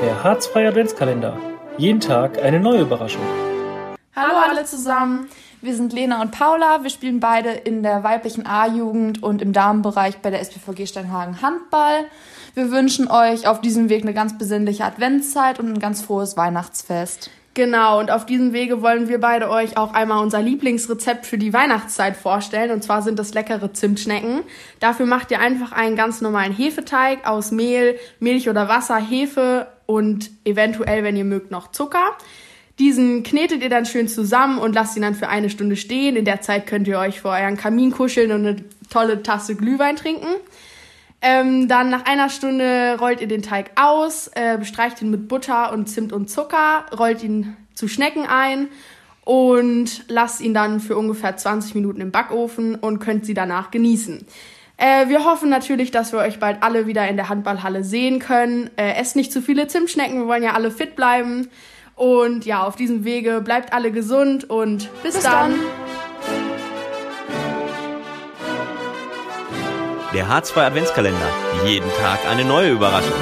Der Harzfreie Adventskalender. Jeden Tag eine neue Überraschung. Hallo alle zusammen. Wir sind Lena und Paula. Wir spielen beide in der weiblichen A-Jugend und im Damenbereich bei der SPVG Steinhagen Handball. Wir wünschen euch auf diesem Weg eine ganz besinnliche Adventszeit und ein ganz frohes Weihnachtsfest. Genau, und auf diesem Wege wollen wir beide euch auch einmal unser Lieblingsrezept für die Weihnachtszeit vorstellen. Und zwar sind das leckere Zimtschnecken. Dafür macht ihr einfach einen ganz normalen Hefeteig aus Mehl, Milch oder Wasser, Hefe und eventuell, wenn ihr mögt, noch Zucker. Diesen knetet ihr dann schön zusammen und lasst ihn dann für eine Stunde stehen. In der Zeit könnt ihr euch vor euren Kamin kuscheln und eine tolle Tasse Glühwein trinken. Ähm, dann nach einer Stunde rollt ihr den Teig aus, äh, bestreicht ihn mit Butter und Zimt und Zucker, rollt ihn zu Schnecken ein und lasst ihn dann für ungefähr 20 Minuten im Backofen und könnt sie danach genießen. Äh, wir hoffen natürlich, dass wir euch bald alle wieder in der Handballhalle sehen können. Äh, esst nicht zu viele Zimtschnecken, wir wollen ja alle fit bleiben. Und ja, auf diesem Wege bleibt alle gesund und bis, bis dann. dann. Der Harzfreie Adventskalender. Jeden Tag eine neue Überraschung.